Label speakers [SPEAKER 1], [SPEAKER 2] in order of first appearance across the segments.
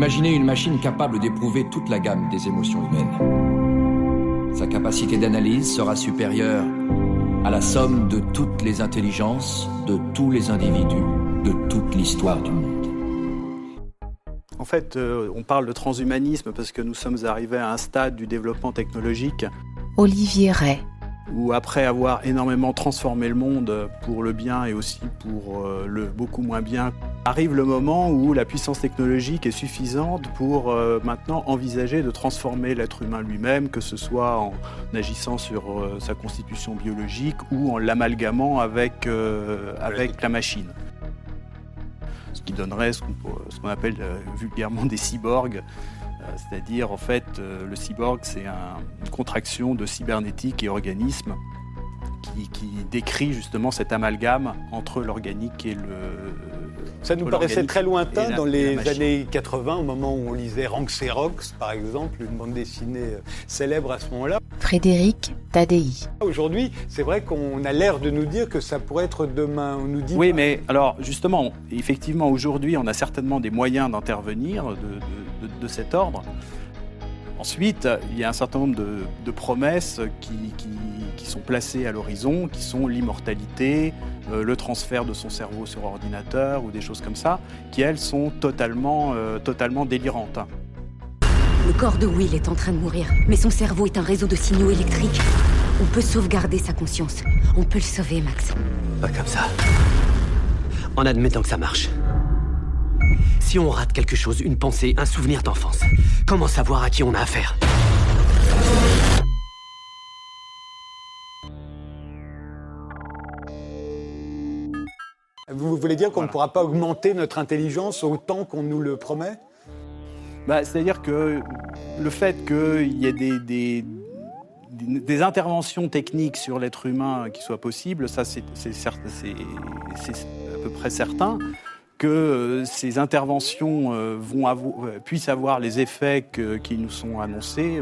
[SPEAKER 1] Imaginez une machine capable d'éprouver toute la gamme des émotions humaines. Sa capacité d'analyse sera supérieure à la somme de toutes les intelligences, de tous les individus, de toute l'histoire du monde.
[SPEAKER 2] En fait, euh, on parle de transhumanisme parce que nous sommes arrivés à un stade du développement technologique.
[SPEAKER 3] Olivier Ray.
[SPEAKER 2] Où après avoir énormément transformé le monde pour le bien et aussi pour euh, le beaucoup moins bien, arrive le moment où la puissance technologique est suffisante pour euh, maintenant envisager de transformer l'être humain lui-même, que ce soit en agissant sur sa constitution biologique ou en l'amalgamant avec, avec la machine ce qui donnerait ce qu'on appelle euh, vulgairement des cyborgs. Euh, c'est-à-dire, en fait, euh, le cyborg, c'est une contraction de cybernétique et organisme qui, décrit justement cet amalgame entre l'organique et le.
[SPEAKER 4] Ça nous paraissait très lointain dans les années 80, au moment où on lisait Ranxerox, par exemple, une bande dessinée célèbre à ce moment-là.
[SPEAKER 3] Frédéric Tadei.
[SPEAKER 4] Aujourd'hui, c'est vrai qu'on a l'air de nous dire que ça pourrait être demain. On nous dit
[SPEAKER 2] oui, mais alors justement, effectivement, aujourd'hui, on a certainement des moyens d'intervenir de, cet ordre. Ensuite, il y a un certain nombre de, promesses qui, sont placées à l'horizon, qui sont l'immortalité, euh, le transfert de son cerveau sur ordinateur ou des choses comme ça, qui elles sont totalement, euh, totalement délirantes.
[SPEAKER 5] Le corps de Will est en train de mourir, mais son cerveau est un réseau de signaux électriques. On peut sauvegarder sa conscience. On peut le sauver, Max.
[SPEAKER 6] Pas comme ça. En admettant que ça marche. Si on rate quelque chose, une pensée, un souvenir d'enfance, comment savoir à qui on a affaire?
[SPEAKER 4] Vous voulez dire qu'on ne pourra pas augmenter notre intelligence autant qu'on nous le promet?
[SPEAKER 2] Bah, C'est-à-dire que le fait qu'il y ait des, des, interventions techniques sur l'être humain qui soient possibles, ça c'est à peu près certain que euh, ces interventions euh, vont euh, puissent avoir les effets qui nous sont annoncés,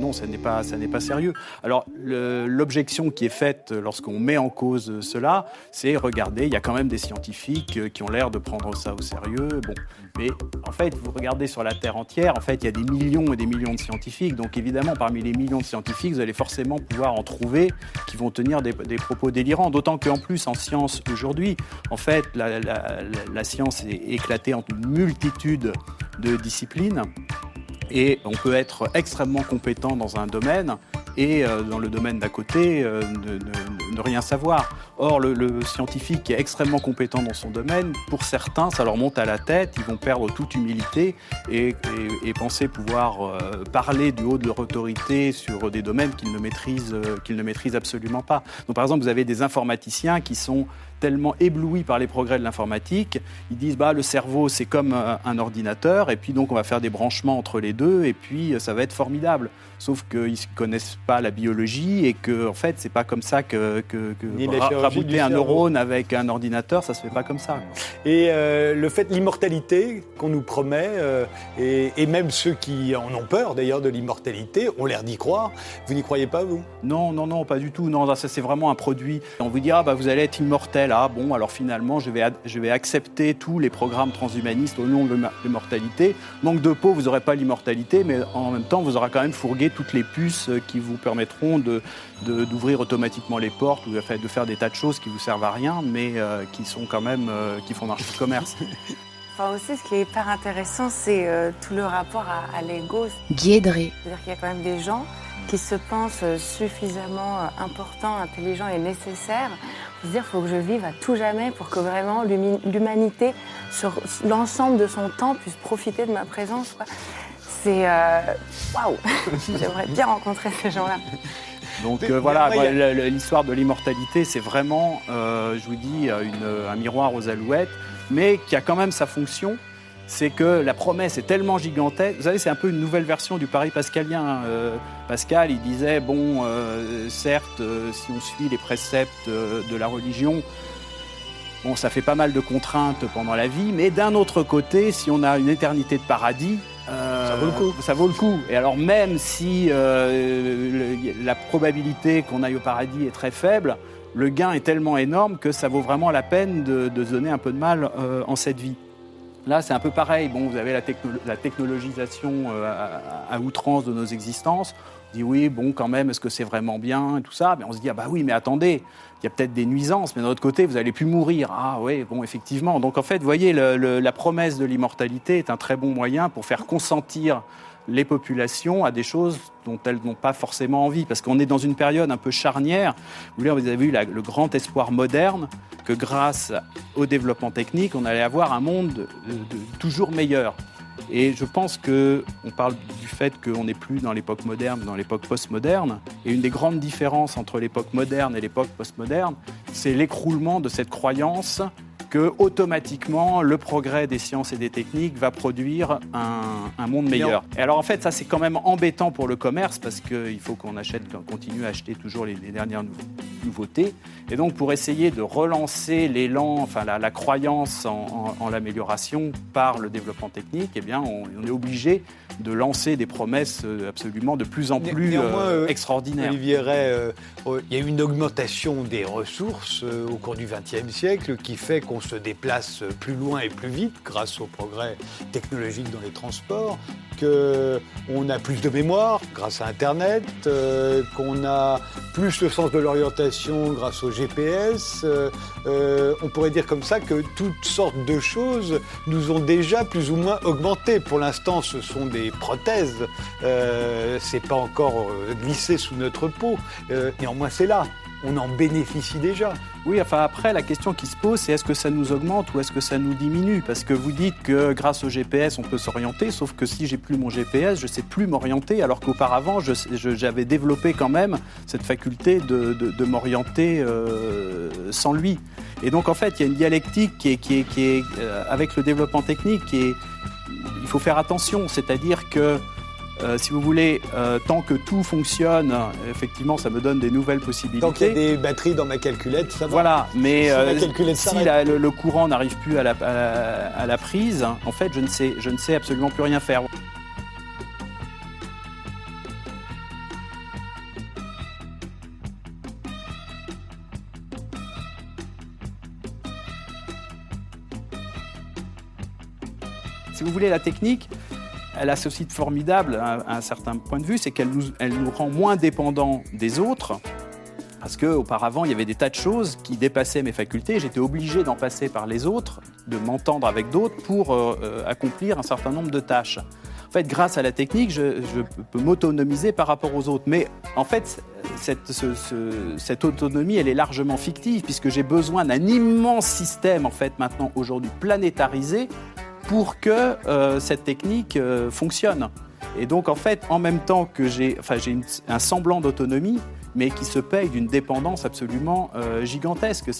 [SPEAKER 2] non, ça n'est pas, pas sérieux. Alors l'objection qui est faite lorsqu'on met en cause cela, c'est regardez, il y a quand même des scientifiques qui ont l'air de prendre ça au sérieux. Bon, mais en fait, vous regardez sur la Terre entière, en fait, il y a des millions et des millions de scientifiques. Donc évidemment, parmi les millions de scientifiques, vous allez forcément pouvoir en trouver qui vont tenir des, propos délirants. D'autant qu'en plus, en science aujourd'hui, en fait, la, la science est éclatée en une multitude de disciplines. Et on peut être extrêmement compétent dans un domaine et euh, dans le domaine d'à côté euh, ne, rien savoir. Or, le, scientifique qui est extrêmement compétent dans son domaine, pour certains, ça leur monte à la tête, ils vont perdre toute humilité et, penser pouvoir euh, parler du haut de leur autorité sur des domaines qu'ils ne, maîtrisent, qu'ils ne maîtrisent absolument pas. Donc, par exemple, vous avez des informaticiens qui sont tellement éblouis par les progrès de l'informatique, ils disent bah le cerveau c'est comme un ordinateur et puis donc on va faire des branchements entre les deux et puis ça va être formidable. Sauf qu'ils ne connaissent pas la biologie et que en fait c'est pas comme ça que, que, que un neurone avec un ordinateur ça se fait pas comme ça.
[SPEAKER 4] Et euh, le fait de l'immortalité qu'on nous promet euh, et, même ceux qui en ont peur d'ailleurs de l'immortalité ont l'air d'y croire. Vous n'y croyez pas vous?
[SPEAKER 2] Non non non pas du tout. Non ça c'est vraiment un produit. On vous dira bah vous allez être immortel ah bon alors finalement je vais je vais accepter tous les programmes transhumanistes au nom de l'immortalité manque de peau vous n'aurez pas l'immortalité mais en même temps vous aurez quand même fourgué toutes les puces qui vous permettront d'ouvrir de, d'ouvrir automatiquement les portes ou de faire des tas de choses qui vous servent à rien, mais euh, qui sont quand même euh, qui font marcher le commerce.
[SPEAKER 7] Enfin aussi, ce qui est hyper intéressant, c'est euh, tout le rapport à, l'ego.
[SPEAKER 3] Guédré.
[SPEAKER 7] C'est-à-dire qu'il y a quand même des gens qui se pensent suffisamment importants, intelligents et nécessaires pour se dire faut que je vive à tout jamais pour que vraiment l'humanité, sur l'ensemble de son temps, puisse profiter de ma présence. C'est. Euh, waouh J'aimerais bien rencontrer ces gens-là.
[SPEAKER 2] Donc euh, voilà, l'histoire de l'immortalité, c'est vraiment, euh, je vous dis, un miroir aux alouettes, mais qui a quand même sa fonction. C'est que la promesse est tellement gigantesque. Vous savez, c'est un peu une nouvelle version du pari pascalien. Hein. Pascal, il disait bon, certes, si on suit les préceptes de la religion, Bon, ça fait pas mal de contraintes pendant la vie, mais d'un autre côté, si on a une éternité de paradis,
[SPEAKER 4] ça vaut le coup.
[SPEAKER 2] Ça vaut le coup. Et alors même si euh, la probabilité qu'on aille au paradis est très faible, le gain est tellement énorme que ça vaut vraiment la peine de, se donner un peu de mal euh, en cette vie. Là, c'est un peu pareil. Bon, vous avez la, techno- la technologisation euh, à, outrance de nos existences. On dit oui, bon, quand même, est-ce que c'est vraiment bien et tout ça? Mais on se dit, ah bah oui, mais attendez, il y a peut-être des nuisances, mais d'un autre côté, vous allez plus mourir. Ah oui, bon, effectivement. Donc en fait, vous voyez, la promesse de l'immortalité est un très bon moyen pour faire consentir les populations à des choses dont elles n'ont pas forcément envie. Parce qu'on est dans une période un peu charnière. Vous avez vu le grand espoir moderne que grâce au développement technique, on allait avoir un monde de- de- toujours meilleur. Et je pense que on parle du fait qu'on n'est plus dans l'époque moderne, dans l'époque postmoderne. Et une des grandes différences entre l'époque moderne et l'époque postmoderne, c'est l'écroulement de cette croyance que automatiquement le progrès des sciences et des techniques va produire un, un monde meilleur. Et alors en fait, ça c'est quand même embêtant pour le commerce parce qu'il faut qu'on achète, qu'on continue à acheter toujours les, les dernières nou- nouveautés. Et donc pour essayer de relancer l'élan, enfin la, la croyance en, en- en l'amélioration par le développement technique, eh bien on, on est obligé de lancer des promesses euh, absolument de plus en plus euh,
[SPEAKER 4] euh,
[SPEAKER 2] extraordinaires.
[SPEAKER 4] Olivier Ray, euh, il y a eu une augmentation des ressources au cours du XXe siècle qui fait qu'on se déplace plus loin et plus vite grâce au progrès technologique dans les transports, qu'on a plus de mémoire grâce à Internet, qu'on a plus le sens de l'orientation grâce au GPS. on pourrait dire comme ça que toutes sortes de choses nous ont déjà plus ou moins augmenté. Pour l'instant, ce sont des prothèses. Euh, c'est pas encore euh, glissé sous notre peau. Euh, néanmoins, c'est là. On en bénéficie déjà.
[SPEAKER 2] Oui, enfin après, la question qui se pose, c'est est-ce que ça nous augmente ou est-ce que ça nous diminue? Parce que vous dites que grâce au GPS, on peut s'orienter, sauf que si j'ai plus mon GPS, je sais plus m'orienter, alors qu'auparavant, j'avais développé quand même cette faculté de, m'orienter euh, sans lui. Et donc en fait, il y a une dialectique qui est, avec le développement technique, qui est, il faut faire attention, c'est-à-dire que euh, si vous voulez, euh, tant que tout fonctionne, effectivement, ça me donne des nouvelles possibilités.
[SPEAKER 4] Tant qu'il y a des batteries dans ma calculette, ça va.
[SPEAKER 2] Voilà, mais
[SPEAKER 4] Si
[SPEAKER 2] euh, si la- le, le courant n'arrive plus à la, à la- à la prise, en fait, je ne sais, je ne sais absolument plus rien faire. Si vous voulez, la technique, elle a ceci de formidable à, un certain point de vue, c'est qu'elle nous, rend moins dépendants des autres. Parce qu'auparavant, il y avait des tas de choses qui dépassaient mes facultés. J'étais obligé d'en passer par les autres, de m'entendre avec d'autres pour euh, euh, accomplir un certain nombre de tâches. En fait, grâce à la technique, je, peux m'autonomiser par rapport aux autres. Mais en fait, cette, ce- ce- cette autonomie, elle est largement fictive, puisque j'ai besoin d'un immense système, en fait, maintenant, aujourd'hui, planétarisé, pour que euh, cette technique euh, fonctionne. Et donc, en fait, en même temps que j'ai enfin, un semblant d'autonomie, mais qui se paye d'une dépendance absolument euh, gigantesque.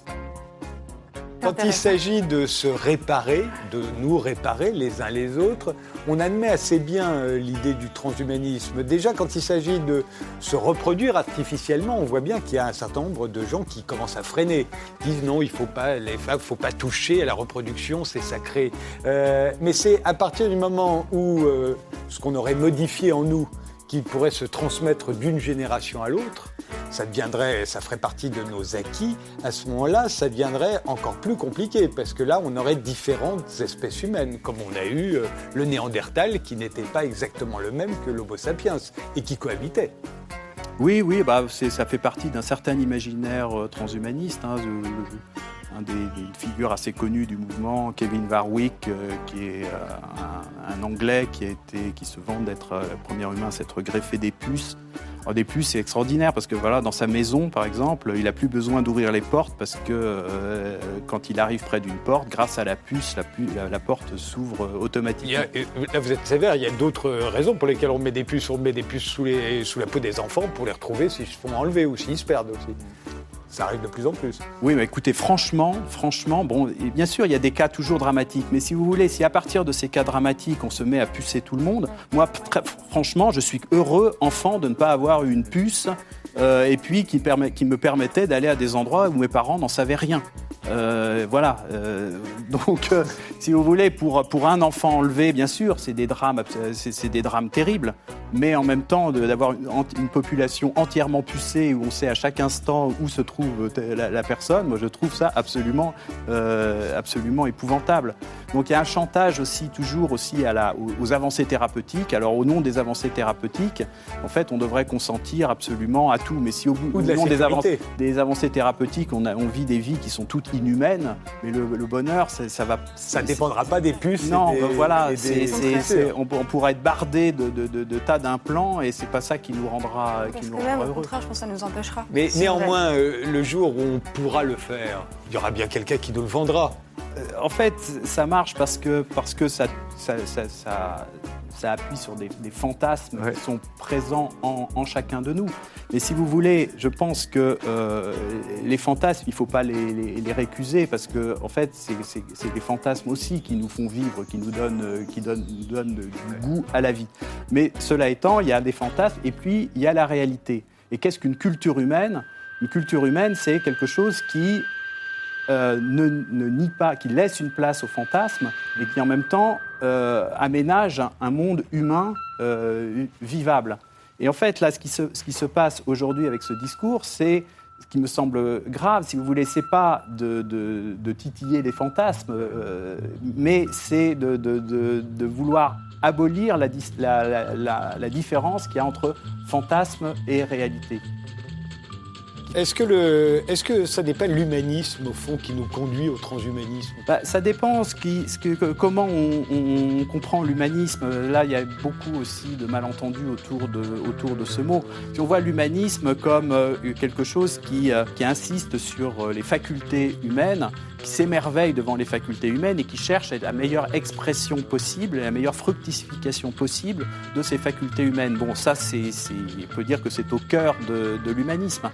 [SPEAKER 4] Quand il s'agit de se réparer, de nous réparer les uns les autres, on admet assez bien euh, l'idée du transhumanisme. Déjà, quand il s'agit de se reproduire artificiellement, on voit bien qu'il y a un certain nombre de gens qui commencent à freiner, Ils disent non, il faut pas, les femmes, faut pas toucher à la reproduction, c'est sacré. Euh, mais c'est à partir du moment où euh, ce qu'on aurait modifié en nous, qui pourrait se transmettre d'une génération à l'autre, ça deviendrait, ça ferait partie de nos acquis. À ce moment-là, ça deviendrait encore plus compliqué parce que là, on aurait différentes espèces humaines, comme on a eu euh, le Néandertal qui n'était pas exactement le même que l'Homo sapiens et qui cohabitait.
[SPEAKER 2] Oui, oui, bah, ça fait partie d'un certain imaginaire euh, transhumaniste. hein, un des, des figures assez connues du mouvement, Kevin Warwick, euh, qui est euh, un, un Anglais qui, a été, qui se vante d'être euh, le premier humain à s'être greffé des puces. Alors, des puces, c'est extraordinaire parce que voilà, dans sa maison, par exemple, il n'a plus besoin d'ouvrir les portes parce que quand il arrive près d'une porte, grâce à la puce, la, pu- la- la porte s'ouvre automatiquement.
[SPEAKER 4] a- là, vous êtes sévère, il y a d'autres raisons pour lesquelles on met des puces. On met des puces sous, les, sous la peau des enfants pour les retrouver s'ils se font enlever ou s'ils se perdent aussi. Ça arrive de plus en plus.
[SPEAKER 2] Oui, mais écoutez, franchement, franchement, bien sûr, il y a des cas toujours dramatiques, mais si vous voulez, si à partir de ces cas dramatiques, on se met à pucer tout le monde, moi, très franchement, je suis heureux, enfant, de ne pas avoir eu une puce, euh, et puis qui, me permettait d'aller à des endroits où mes parents n'en savaient rien. Euh, voilà. Euh, donc, si vous voulez, pour, pour un enfant enlevé, bien sûr, c'est des drames, c'est des drames terribles. Mais en même temps, d'avoir une, population entièrement pucée où on sait à chaque instant où se trouve t- la, la personne, moi je trouve ça absolument, euh, absolument épouvantable. Donc il y a un chantage aussi toujours aussi à la, aux, aux avancées thérapeutiques. Alors au nom des avancées thérapeutiques, en fait, on devrait consentir absolument à tout. Mais si au, bout-
[SPEAKER 4] de
[SPEAKER 2] au nom des avancées, des avancées thérapeutiques, on, a- on vit des vies qui sont toutes inhumaines, mais le, le bonheur, ça va.
[SPEAKER 4] Ça ne dépendra pas des puces. et
[SPEAKER 2] Non,
[SPEAKER 4] des-
[SPEAKER 2] ben voilà,
[SPEAKER 4] et des
[SPEAKER 2] on, on pourra être bardé de, de, de- de tas d'implants et c'est pas ça qui nous rendra, qui
[SPEAKER 8] Parce
[SPEAKER 2] nous
[SPEAKER 8] que même,
[SPEAKER 2] rendra
[SPEAKER 8] au
[SPEAKER 2] heureux.
[SPEAKER 8] contraire, je pense que ça nous empêchera.
[SPEAKER 4] Mais néanmoins, euh, le jour où on pourra le faire, il y aura bien quelqu'un qui nous le vendra.
[SPEAKER 2] Euh, En fait, ça marche parce que, parce que ça, ça, ça, ça- ça appuie sur des, des fantasmes
[SPEAKER 4] Ouais.
[SPEAKER 2] qui sont présents en, en chacun de nous. Mais si vous voulez, je pense que euh, les fantasmes, il ne faut pas les, les- les récuser parce que, en fait, c'est les fantasmes aussi qui nous font vivre, qui nous donnent, euh, qui donnent, nous donnent du goût à la vie. Mais cela étant, il y a des fantasmes et puis il y a la réalité. Et qu'est-ce qu'une culture humaine? Une culture humaine, c'est quelque chose qui euh, ne, ne nie pas, qui laisse une place au fantasme, mais qui en même temps euh, aménage un, monde humain euh, vivable. Et en fait, là, ce qui se, ce qui se passe aujourd'hui avec ce discours, c'est ce qui me semble grave, si vous voulez, c'est pas de, de- titiller les fantasmes, euh, mais c'est de, de- vouloir abolir la- la- la- la différence qu'il y a entre fantasme et réalité.
[SPEAKER 4] Est-ce que, le, est-ce que ça n'est pas l'humanisme, au fond, qui nous conduit au transhumanisme?
[SPEAKER 2] Bah, ça dépend ce que- comment on, comprend l'humanisme. Là, il y a beaucoup aussi de malentendus autour de, autour de ce mot. Si on voit l'humanisme comme euh, quelque chose qui, euh, qui insiste sur euh, les facultés humaines, qui s'émerveille devant les facultés humaines et qui cherche la meilleure expression possible, la meilleure fructification possible de ces facultés humaines. Bon, ça, c'est, c'est- on peut dire que c'est au cœur de, de l'humanisme.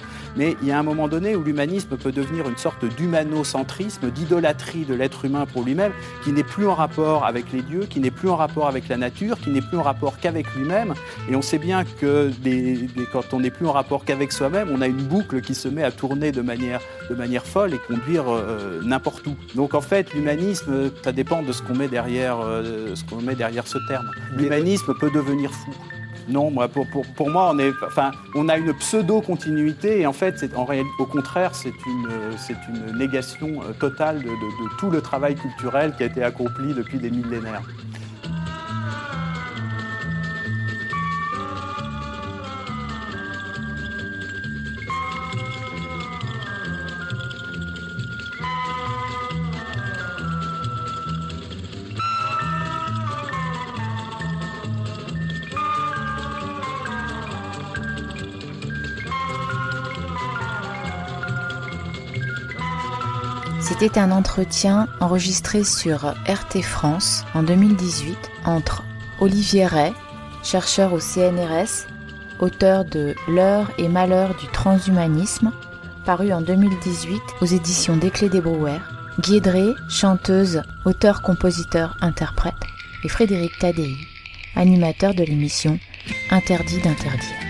[SPEAKER 2] Il y a un moment donné où l'humanisme peut devenir une sorte d'humanocentrisme, d'idolâtrie de l'être humain pour lui-même, qui n'est plus en rapport avec les dieux, qui n'est plus en rapport avec la nature, qui n'est plus en rapport qu'avec lui-même. Et on sait bien que des- des- quand on n'est plus en rapport qu'avec soi-même, on a une boucle qui se met à tourner de manière, de manière folle et conduire euh, n'importe où. Donc en fait, l'humanisme, ça dépend de ce qu'on met derrière, euh, ce qu'on met derrière ce terme. L'humanisme peut devenir fou. Non, pour, moi, on, a une pseudo-continuité et en fait, au contraire, c'est une, négation euh, totale de tout le travail culturel qui a été accompli depuis des millénaires.
[SPEAKER 3] C'était un entretien enregistré sur RT France en 2018 entre Olivier Ray, chercheur au CNRS, auteur de L'heure et malheur du transhumanisme, paru en 2018 aux éditions des Clés des Brouwer, Guy Drey, chanteuse, auteur, compositeur, interprète, et Frédéric Tadei, animateur de l'émission Interdit d'interdire.